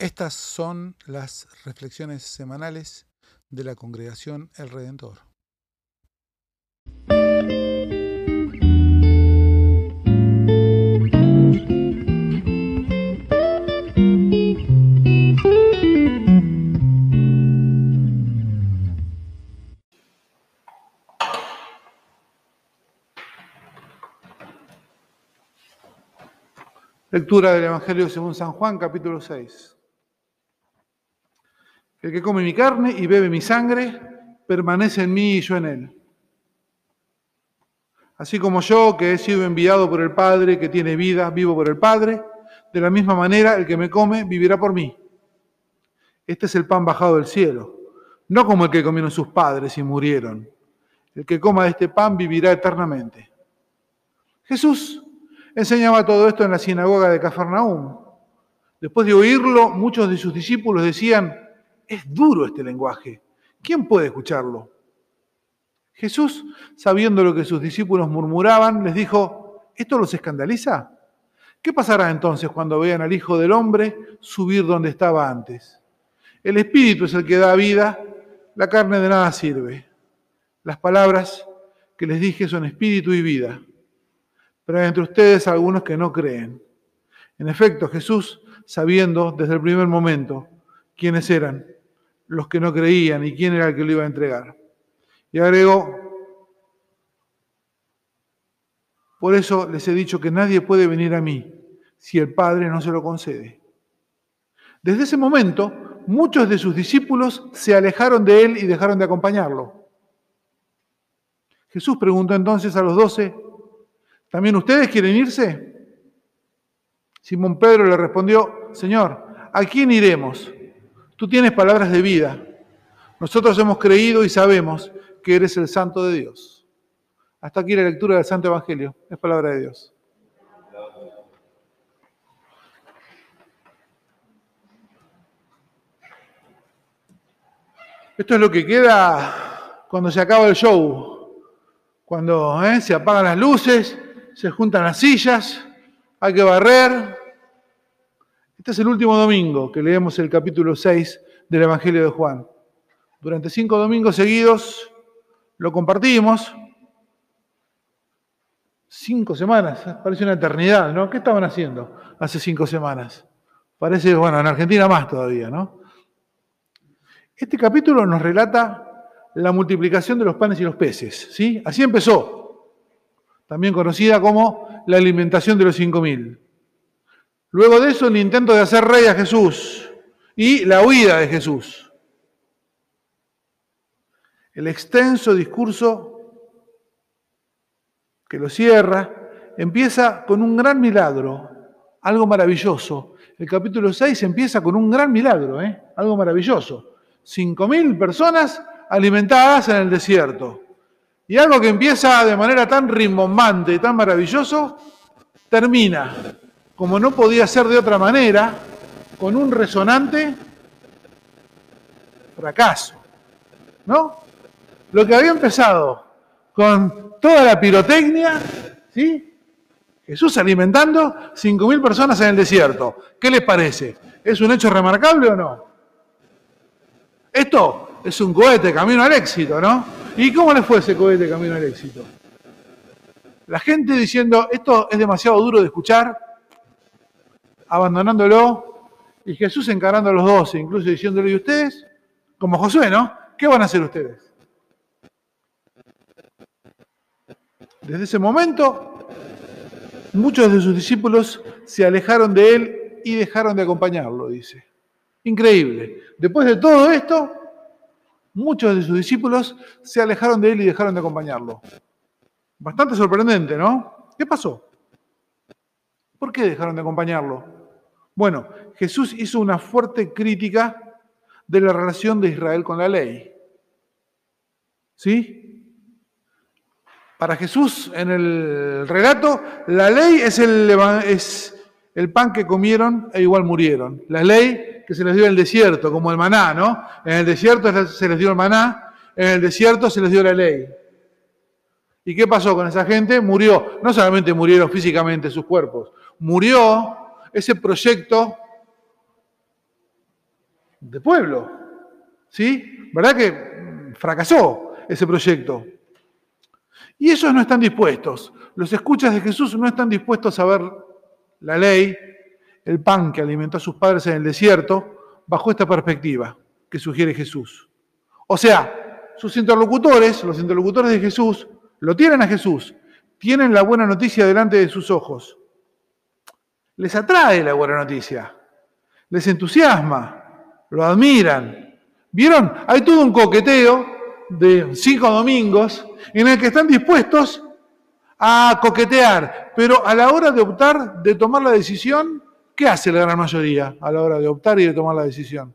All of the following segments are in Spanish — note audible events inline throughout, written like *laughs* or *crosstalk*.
Estas son las reflexiones semanales de la congregación El Redentor. Lectura del Evangelio según San Juan, capítulo 6. El que come mi carne y bebe mi sangre, permanece en mí y yo en él. Así como yo, que he sido enviado por el Padre, que tiene vida, vivo por el Padre, de la misma manera el que me come vivirá por mí. Este es el pan bajado del cielo, no como el que comieron sus padres y murieron. El que coma de este pan vivirá eternamente. Jesús enseñaba todo esto en la sinagoga de Cafarnaúm. Después de oírlo, muchos de sus discípulos decían, es duro este lenguaje, ¿quién puede escucharlo? Jesús, sabiendo lo que sus discípulos murmuraban, les dijo, ¿esto los escandaliza? ¿Qué pasará entonces cuando vean al Hijo del Hombre subir donde estaba antes? El Espíritu es el que da vida, la carne de nada sirve. Las palabras que les dije son espíritu y vida pero hay entre ustedes algunos que no creen. En efecto, Jesús, sabiendo desde el primer momento quiénes eran los que no creían y quién era el que lo iba a entregar. Y agregó, por eso les he dicho que nadie puede venir a mí si el Padre no se lo concede. Desde ese momento, muchos de sus discípulos se alejaron de él y dejaron de acompañarlo. Jesús preguntó entonces a los doce, ¿También ustedes quieren irse? Simón Pedro le respondió, Señor, ¿a quién iremos? Tú tienes palabras de vida. Nosotros hemos creído y sabemos que eres el Santo de Dios. Hasta aquí la lectura del Santo Evangelio. Es palabra de Dios. Esto es lo que queda cuando se acaba el show, cuando ¿eh? se apagan las luces se juntan las sillas, hay que barrer. Este es el último domingo que leemos el capítulo 6 del Evangelio de Juan. Durante cinco domingos seguidos lo compartimos. Cinco semanas, parece una eternidad, ¿no? ¿Qué estaban haciendo hace cinco semanas? Parece, bueno, en Argentina más todavía, ¿no? Este capítulo nos relata la multiplicación de los panes y los peces, ¿sí? Así empezó también conocida como la alimentación de los cinco mil. Luego de eso, el intento de hacer rey a Jesús y la huida de Jesús. El extenso discurso que lo cierra empieza con un gran milagro, algo maravilloso. El capítulo 6 empieza con un gran milagro, ¿eh? algo maravilloso. Cinco mil personas alimentadas en el desierto. Y algo que empieza de manera tan rimbombante y tan maravilloso, termina, como no podía ser de otra manera, con un resonante fracaso. ¿No? Lo que había empezado con toda la pirotecnia, ¿sí? Jesús alimentando 5.000 personas en el desierto. ¿Qué les parece? ¿Es un hecho remarcable o no? Esto es un cohete camino al éxito, ¿no? ¿Y cómo le fue ese cohete camino al éxito? La gente diciendo, esto es demasiado duro de escuchar, abandonándolo, y Jesús encarando a los doce, incluso diciéndole, ¿y ustedes? Como Josué, ¿no? ¿Qué van a hacer ustedes? Desde ese momento, muchos de sus discípulos se alejaron de él y dejaron de acompañarlo, dice. Increíble. Después de todo esto, muchos de sus discípulos se alejaron de él y dejaron de acompañarlo. Bastante sorprendente, ¿no? ¿Qué pasó? ¿Por qué dejaron de acompañarlo? Bueno, Jesús hizo una fuerte crítica de la relación de Israel con la ley. ¿Sí? Para Jesús, en el relato, la ley es el, el pan que comieron e igual murieron. La ley que se les dio en el desierto, como el maná, ¿no? En el desierto se les dio el maná, en el desierto se les dio la ley. ¿Y qué pasó con esa gente? Murió. No solamente murieron físicamente sus cuerpos, murió ese proyecto de pueblo. ¿Sí? ¿Verdad que fracasó ese proyecto? Y ellos no están dispuestos. Los escuchas de Jesús no están dispuestos a ver la ley, el pan que alimentó a sus padres en el desierto, bajo esta perspectiva que sugiere Jesús. O sea, sus interlocutores, los interlocutores de Jesús, lo tienen a Jesús, tienen la buena noticia delante de sus ojos. Les atrae la buena noticia, les entusiasma, lo admiran. ¿Vieron? Hay todo un coqueteo de cinco domingos en el que están dispuestos a coquetear, pero a la hora de optar, de tomar la decisión, ¿qué hace la gran mayoría a la hora de optar y de tomar la decisión?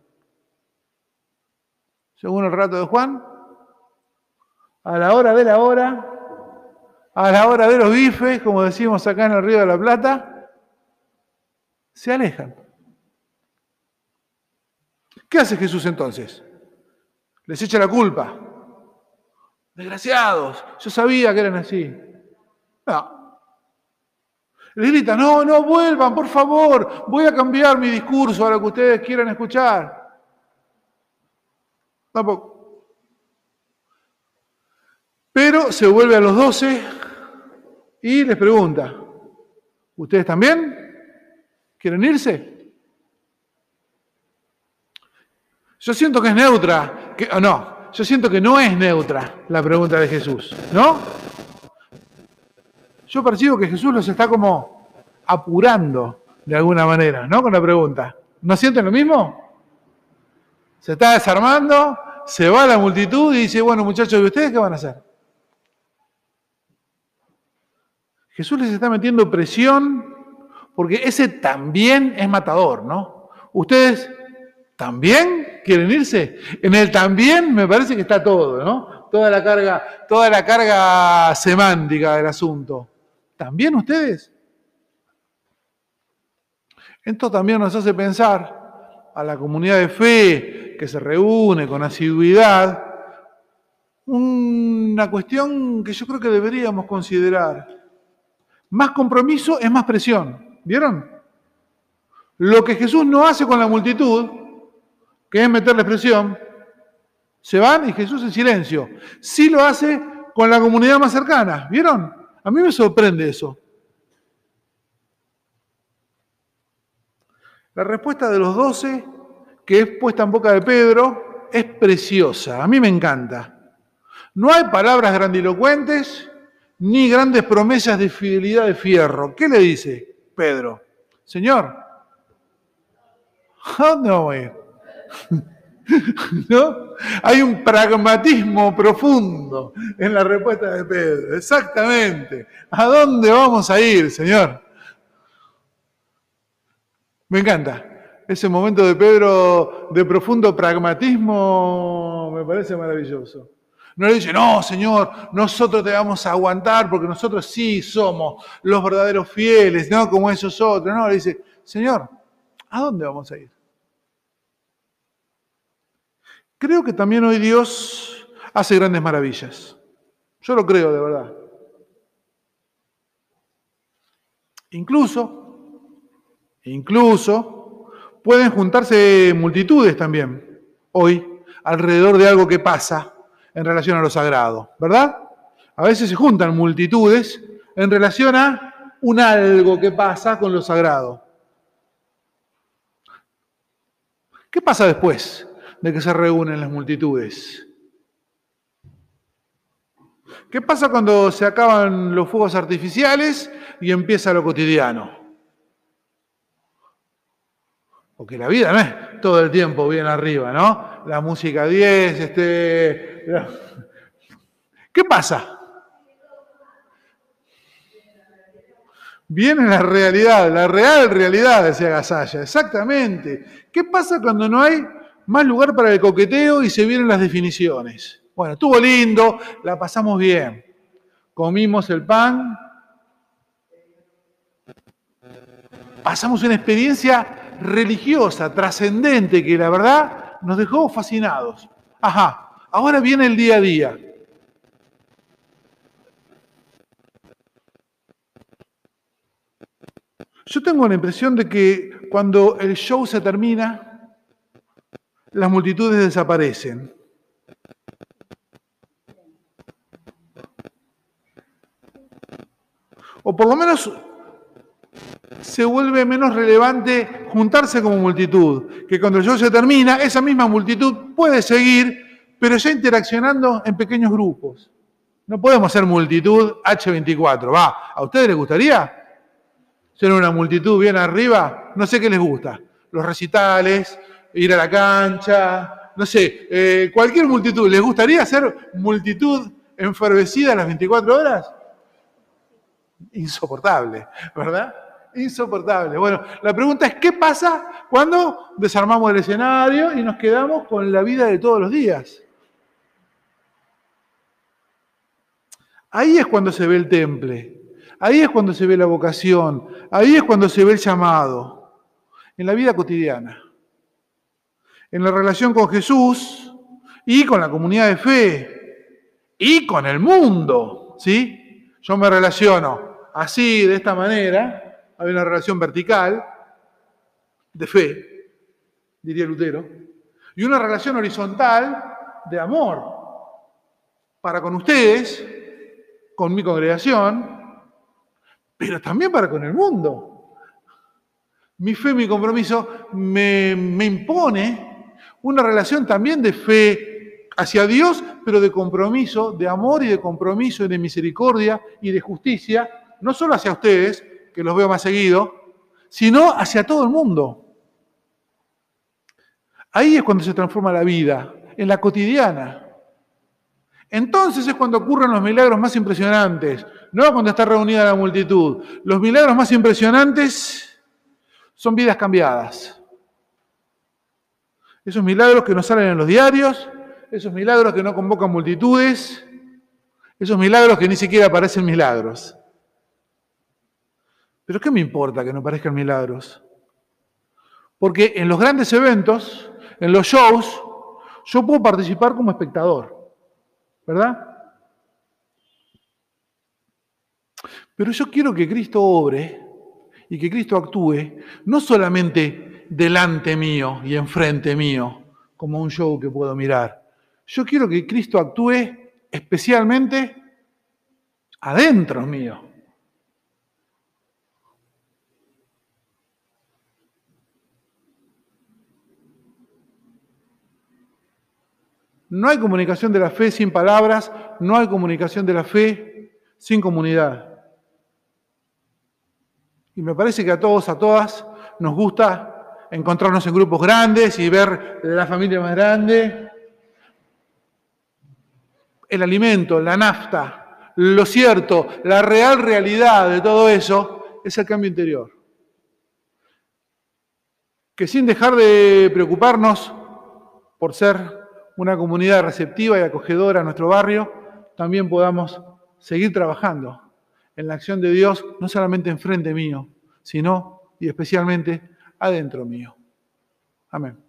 Según el rato de Juan, a la hora de la hora, a la hora de los bifes, como decimos acá en el Río de la Plata, se alejan. ¿Qué hace Jesús entonces? Les echa la culpa. Desgraciados, yo sabía que eran así. No. Les grita, no, no vuelvan, por favor, voy a cambiar mi discurso a lo que ustedes quieran escuchar. Tampoco. Pero se vuelve a los doce y les pregunta, ¿ustedes también quieren irse? Yo siento que es neutra, que, no, yo siento que no es neutra la pregunta de Jesús, ¿no? Yo percibo que Jesús los está como apurando de alguna manera, ¿no? Con la pregunta. ¿No sienten lo mismo? Se está desarmando, se va la multitud y dice, bueno muchachos, ¿y ustedes qué van a hacer? Jesús les está metiendo presión porque ese también es matador, ¿no? ¿Ustedes también quieren irse? En el también me parece que está todo, ¿no? Toda la carga, toda la carga semántica del asunto. ¿También ustedes? Esto también nos hace pensar a la comunidad de fe que se reúne con asiduidad, una cuestión que yo creo que deberíamos considerar. Más compromiso es más presión. ¿Vieron? Lo que Jesús no hace con la multitud, que es meterle presión, se van y Jesús en silencio. Sí lo hace con la comunidad más cercana. ¿Vieron? A mí me sorprende eso. La respuesta de los doce, que es puesta en boca de Pedro, es preciosa. A mí me encanta. No hay palabras grandilocuentes, ni grandes promesas de fidelidad de fierro. ¿Qué le dice Pedro? Señor, ¿a dónde vamos a ir? *laughs* ¿No? Hay un pragmatismo profundo en la respuesta de Pedro. Exactamente. ¿A dónde vamos a ir, Señor? Me encanta. Ese momento de Pedro de profundo pragmatismo me parece maravilloso. No le dice, no, Señor, nosotros te vamos a aguantar porque nosotros sí somos los verdaderos fieles, no como esos otros. No, le dice, Señor, ¿a dónde vamos a ir? Creo que también hoy Dios hace grandes maravillas. Yo lo creo de verdad. Incluso, incluso, pueden juntarse multitudes también hoy alrededor de algo que pasa en relación a lo sagrado, ¿verdad? A veces se juntan multitudes en relación a un algo que pasa con lo sagrado. ¿Qué pasa después de que se reúnen las multitudes? ¿Qué pasa cuando se acaban los fuegos artificiales y empieza lo cotidiano? Porque la vida no es todo el tiempo bien arriba, ¿no? La música 10, este, *laughs* ¿Qué pasa? Viene la realidad, la real realidad, decía Gasalla, exactamente. ¿Qué pasa cuando no hay más lugar para el coqueteo y se vienen las definiciones? Bueno, estuvo lindo, la pasamos bien. Comimos el pan, pasamos una experiencia religiosa, trascendente, que la verdad nos dejó fascinados. Ajá, Ahora viene el día a día. Yo tengo la impresión de que cuando el show se termina, las multitudes desaparecen. O por lo menos se vuelve menos relevante juntarse como multitud, que cuando el show se termina, esa misma multitud puede seguir, pero ya interaccionando en pequeños grupos. No podemos ser multitud H24. Va, ¿a ustedes les gustaría ser una multitud bien arriba? No sé qué les gusta. Los recitales, ir a la cancha, no sé, eh, cualquier multitud. ¿Les gustaría ser multitud enfervecida las 24 horas? Insoportable, ¿verdad? Insoportable. Bueno, la pregunta es, ¿qué pasa cuando desarmamos el escenario y nos quedamos con la vida de todos los días? Ahí es cuando se ve el temple, ahí es cuando se ve la vocación, ahí es cuando se ve el llamado, en la vida cotidiana, en la relación con Jesús y con la comunidad de fe. Y con el mundo, ¿sí? Yo me relaciono así, de esta manera, hay una relación vertical de fe, diría Lutero, y una relación horizontal de amor para con ustedes con mi congregación, pero también para con el mundo. Mi fe, mi compromiso me, impone una relación también de fe hacia Dios, pero de compromiso, de amor y de compromiso y de misericordia y de justicia, no solo hacia ustedes, que los veo más seguido, sino hacia todo el mundo. Ahí es cuando se transforma la vida, en la cotidiana. Entonces es cuando ocurren los milagros más impresionantes, no cuando está reunida la multitud. Los milagros más impresionantes son vidas cambiadas. Esos milagros que no salen en los diarios, esos milagros que no convocan multitudes, esos milagros que ni siquiera parecen milagros. Pero ¿qué me importa que no parezcan milagros? Porque en los grandes eventos, en los shows, yo puedo participar como espectador. ¿Verdad? Pero yo quiero que Cristo obre y que Cristo actúe no solamente delante mío y enfrente mío, como un show que puedo mirar. Yo quiero que Cristo actúe especialmente adentro mío. No hay comunicación de la fe sin palabras, no hay comunicación de la fe sin comunidad. Y me parece que a todos, a todas, nos gusta encontrarnos en grupos grandes y ver la familia más grande. El alimento, la nafta, lo cierto, la real realidad de todo eso es el cambio interior. Que sin dejar de preocuparnos por ser una comunidad receptiva y acogedora a nuestro barrio, también podamos seguir trabajando en la acción de Dios, no solamente enfrente mío, sino y especialmente adentro mío. Amén.